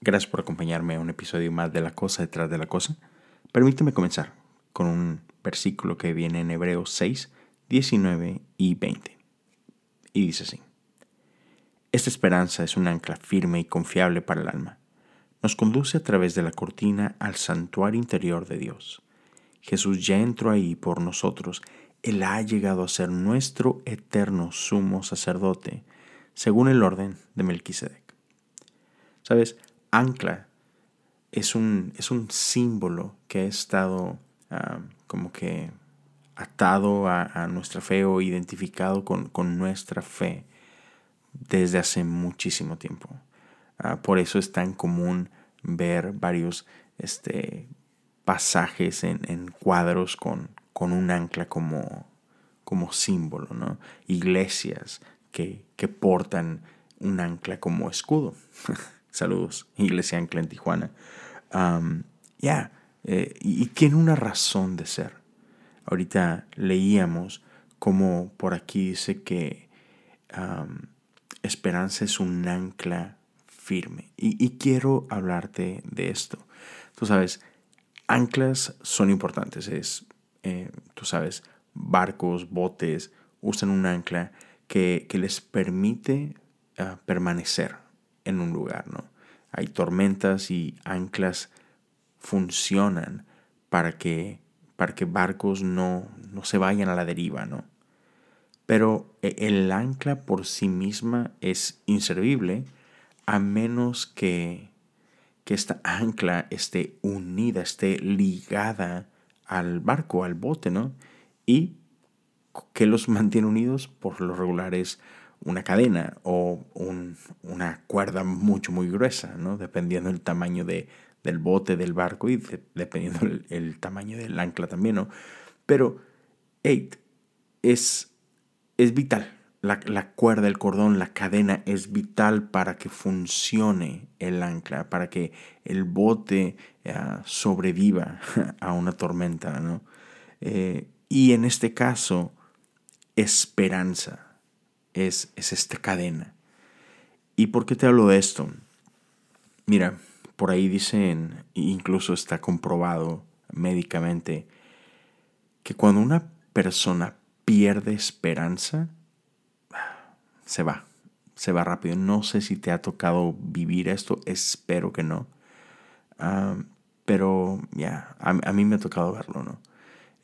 Gracias por acompañarme a un episodio más de La Cosa detrás de la Cosa. Permíteme comenzar con un versículo que viene en Hebreos 6, 19 y 20. Y dice así. Esta esperanza es un ancla firme y confiable para el alma. Nos conduce a través de la cortina al santuario interior de Dios. Jesús ya entró ahí por nosotros. Él ha llegado a ser nuestro eterno sumo sacerdote, según el orden de Melquisedec. Sabes, ancla es un, es un símbolo que ha estado ah, como que atado a, nuestra fe o identificado con, nuestra fe desde hace muchísimo tiempo. Ah, por eso es tan común ver varios este, pasajes en, cuadros con, con, un ancla como, como símbolo, ¿no? Iglesias que, que portan un ancla como escudo. Saludos, Iglesia Ancla en Tijuana. ya, eh, y, tiene una razón de ser. Ahorita leíamos como por aquí dice que esperanza es un ancla firme. Y, quiero hablarte de esto. Tú sabes, anclas son importantes. Es, eh, tú sabes, barcos, botes usan un ancla que, les permite ah, permanecer en un lugar, ¿no? Hay tormentas y anclas funcionan para que, para que barcos no, no se vayan a la deriva, ¿no? Pero e, el ancla por sí misma es inservible a menos que, que esta ancla esté unida, esté ligada al barco, al bote, ¿no? Y que los mantiene unidos por lo regular es una cadena o una cuerda mucho, muy gruesa, ¿no? dependiendo del tamaño de, del bote, del barco y dependiendo el, tamaño del ancla también. ¿no? Pero, eight es, es vital. La, la, cuerda, el cordón, la cadena es vital para que funcione el ancla, para que el bote eh, sobreviva a una tormenta. ¿no? Eh, y en este caso, esperanza es, esta cadena. ¿Y por qué te hablo de esto? Mira, por ahí dicen, incluso está comprobado médicamente, que cuando una persona pierde esperanza, se va, se va rápido. No sé si te ha tocado vivir esto, espero que no. Ah, pero ya, a, mí me ha tocado verlo, ¿no?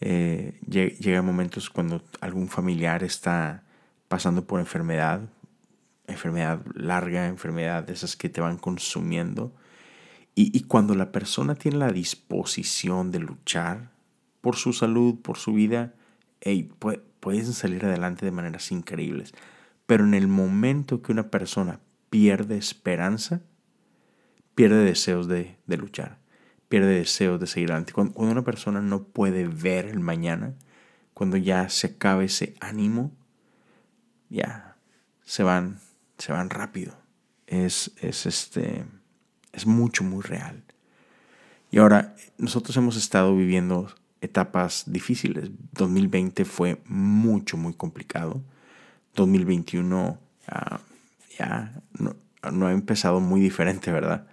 Eh, llega momentos cuando algún familiar está pasando por enfermedad, enfermedad larga, enfermedad de esas que te van consumiendo. Y, cuando la persona tiene la disposición de luchar por su salud, por su vida, hey, pueden salir adelante de maneras increíbles. Pero en el momento que una persona pierde esperanza, pierde deseos de, luchar, pierde deseos de seguir adelante. Cuando, cuando, una persona no puede ver el mañana, cuando ya se acaba ese ánimo, ya se van, se van rápido. Es, es, este, es mucho, muy real. Y ahora, nosotros hemos estado viviendo etapas difíciles. 2020 fue mucho, muy complicado. 2021 ah, ya no, ha empezado muy diferente, ¿verdad?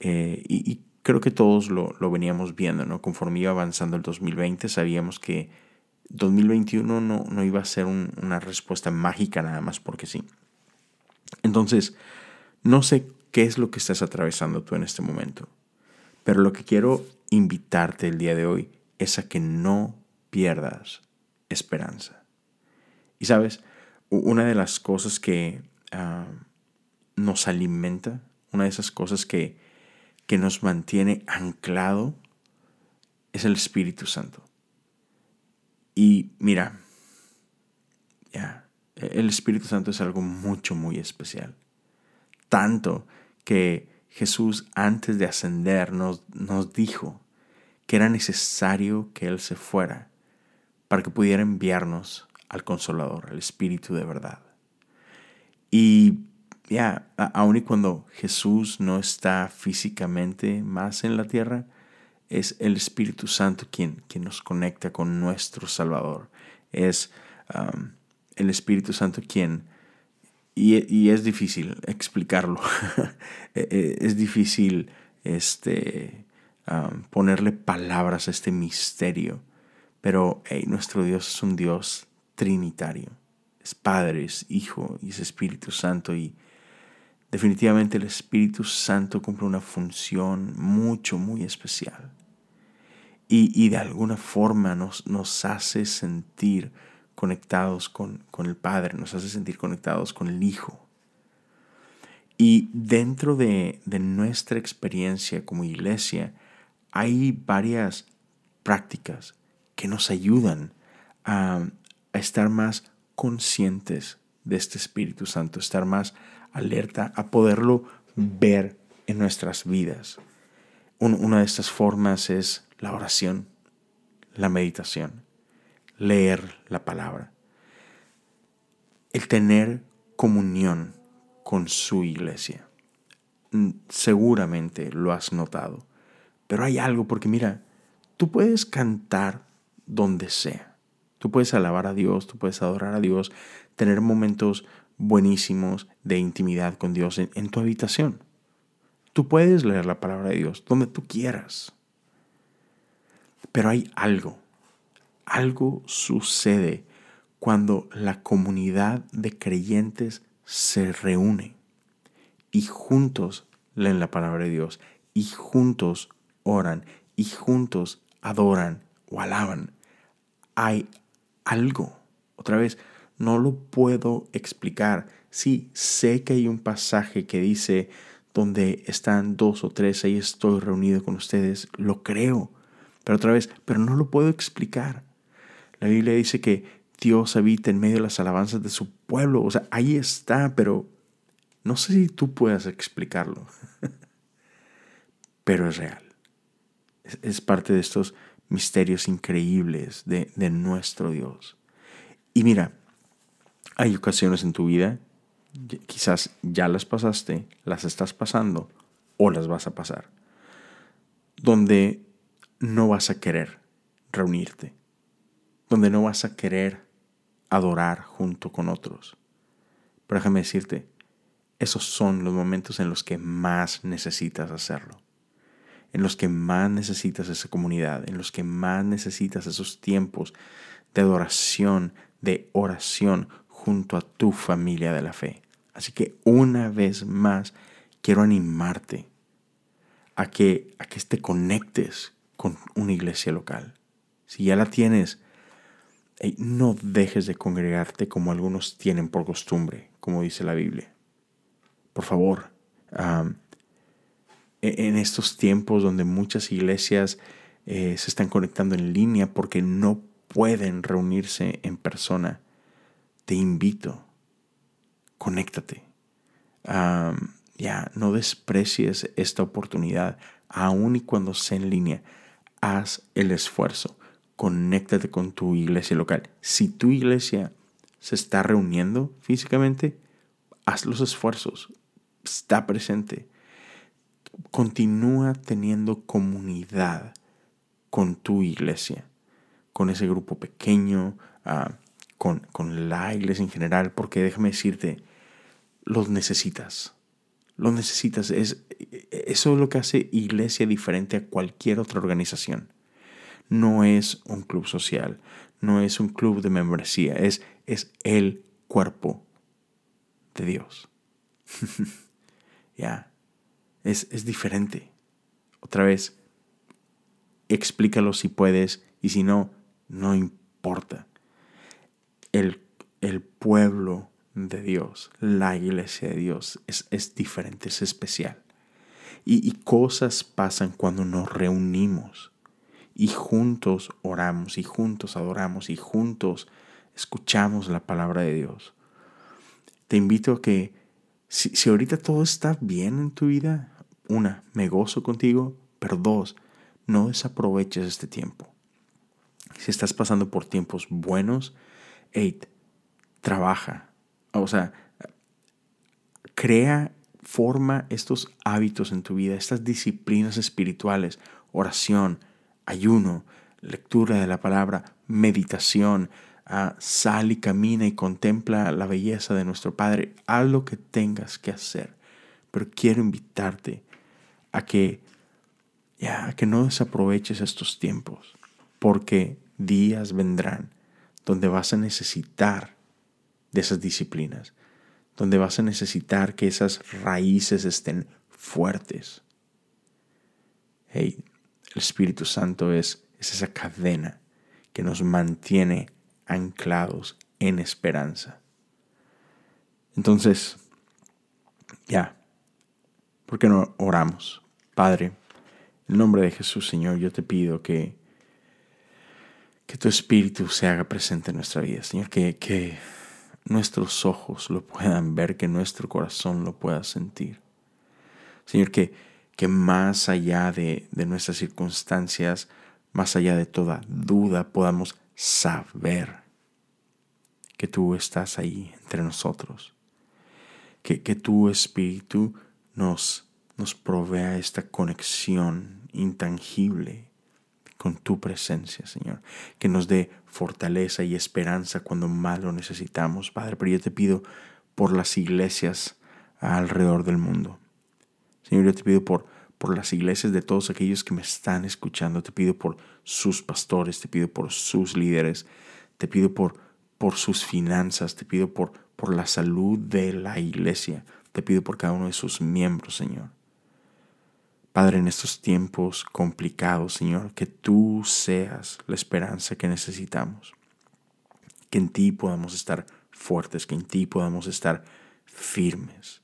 Eh, y, creo que todos lo, lo, veníamos viendo, ¿no? Conforme iba avanzando el 2020, sabíamos que 2021 no, no iba a ser una respuesta mágica nada más porque sí. Entonces, no sé qué es lo que estás atravesando tú en este momento, pero lo que quiero invitarte el día de hoy es a que no pierdas esperanza. Y sabes, una de las cosas que ah, nos alimenta, una de esas cosas que, que nos mantiene anclado, es el Espíritu Santo. Y mira, ya, el Espíritu Santo es algo mucho, muy especial. Tanto que Jesús antes de ascender nos, nos dijo que era necesario que Él se fuera para que pudiera enviarnos al Consolador, al Espíritu de verdad. Y ya, aun y cuando Jesús no está físicamente más en la tierra, es el Espíritu Santo quien, quien nos conecta con nuestro Salvador. Es um, el Espíritu Santo quien, y, es difícil explicarlo. E, e, es difícil este, ponerle palabras a este misterio. Pero nuestro Dios es un Dios trinitario. Es Padre, es Hijo y es Espíritu Santo. Y definitivamente el Espíritu Santo cumple una función mucho, muy especial. Y, de alguna forma nos, nos hace sentir conectados con, el Padre, nos hace sentir conectados con el Hijo. Y dentro de, nuestra experiencia como iglesia hay varias prácticas que nos ayudan a, estar más conscientes de este Espíritu Santo, estar más alerta, a poderlo ver en nuestras vidas. una de estas formas es la oración, la meditación leer la palabra, el tener comunión con su iglesia. Mm, seguramente lo has notado, pero hay algo porque mira, tú puedes cantar donde sea, tú puedes alabar a Dios, tú puedes adorar a Dios, tener momentos buenísimos de intimidad con Dios en, en tu habitación. Tú puedes leer la palabra de Dios donde tú quieras. Pero hay algo algo sucede cuando la comunidad de creyentes se reúne y juntos leen la palabra de Dios y juntos oran y juntos adoran o alaban. Hay algo. Otra vez, no lo puedo explicar. Sí, sé que hay un pasaje que dice donde están dos o tres, ahí estoy reunido con ustedes. Lo creo. Pero otra vez, pero no lo puedo explicar. La Biblia dice que Dios habita en medio de las alabanzas de su pueblo. O sea, ahí está, pero no sé si tú puedas explicarlo. pero es real. Es, parte de estos misterios increíbles de, de nuestro Dios. Y mira, hay ocasiones en tu vida, quizás ya las pasaste, las estás pasando o las vas a pasar, donde no vas a querer reunirte donde no vas a querer adorar junto con otros. Pero déjame decirte, esos son los momentos en los que más necesitas hacerlo, en los que más necesitas esa comunidad, en los que más necesitas esos tiempos de adoración, de oración junto a tu familia de la fe. Así que una vez más quiero animarte a que, a que te conectes con una iglesia local. Si ya la tienes, no dejes de congregarte como algunos tienen por costumbre, como dice la Biblia. Por favor, e-, en estos tiempos donde muchas iglesias eh, se están conectando en línea porque no pueden reunirse en persona, te invito, conéctate. ya, no desprecies esta oportunidad, aun y cuando sea en línea, haz el esfuerzo conéctate con tu iglesia local. Si tu iglesia se está reuniendo físicamente, haz los esfuerzos, está presente. Continúa teniendo comunidad con tu iglesia, con ese grupo pequeño, ah, con, con la iglesia en general, porque déjame decirte, los necesitas. Los necesitas. Es, eso es lo que hace iglesia diferente a cualquier otra organización no es un club social, no es un club de membresía, es, es el cuerpo de Dios. ya, es, es diferente. Otra vez, explícalo si puedes y si no, no importa. El, el pueblo de Dios, la iglesia de Dios, es, es diferente, es especial. Y, y, cosas pasan cuando nos reunimos y juntos oramos y juntos adoramos y juntos escuchamos la palabra de Dios. Te invito a que si, ahorita todo está bien en tu vida, una, me gozo contigo, pero dos, no desaproveches este tiempo. Si estás pasando por tiempos buenos, eight, trabaja. O sea, crea, forma estos hábitos en tu vida, estas disciplinas espirituales, oración, ayuno, lectura de la palabra, meditación, Ah, sal y camina y contempla la belleza de nuestro Padre. Haz lo que tengas que hacer. Pero quiero invitarte a que, ya, a que no desaproveches estos tiempos, porque días vendrán donde vas a necesitar de esas disciplinas, donde vas a necesitar que esas raíces estén fuertes. El Espíritu Santo es, es esa cadena que nos mantiene anclados en esperanza. Entonces, ya, ¿por qué no oramos? Padre, en el nombre de Jesús, Señor, yo te pido que, que tu Espíritu se haga presente en nuestra vida, Señor, que, que nuestros ojos lo puedan ver, que nuestro corazón lo pueda sentir. Señor, que, que más allá de, de nuestras circunstancias, más allá de toda duda, podamos saber que tú estás ahí entre nosotros. Que, que tu Espíritu nos, nos provea esta conexión intangible con tu presencia, Señor. Que nos dé fortaleza y esperanza cuando más lo necesitamos, Padre. Pero yo te pido por las iglesias alrededor del mundo. Señor, yo te pido por, por las iglesias de todos aquellos que me están escuchando. Te pido por sus pastores, te pido por sus líderes, te pido por, por sus finanzas, te pido por, por la salud de la iglesia, te pido por cada uno de sus miembros, Señor. Padre, en estos tiempos complicados, Señor, que tú seas la esperanza que necesitamos. Que en ti podamos estar fuertes, que en ti podamos estar firmes.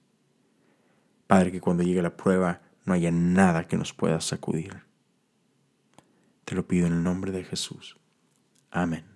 Padre, que cuando llegue la prueba no haya nada que nos pueda sacudir. Te lo pido en el nombre de Jesús. Amén.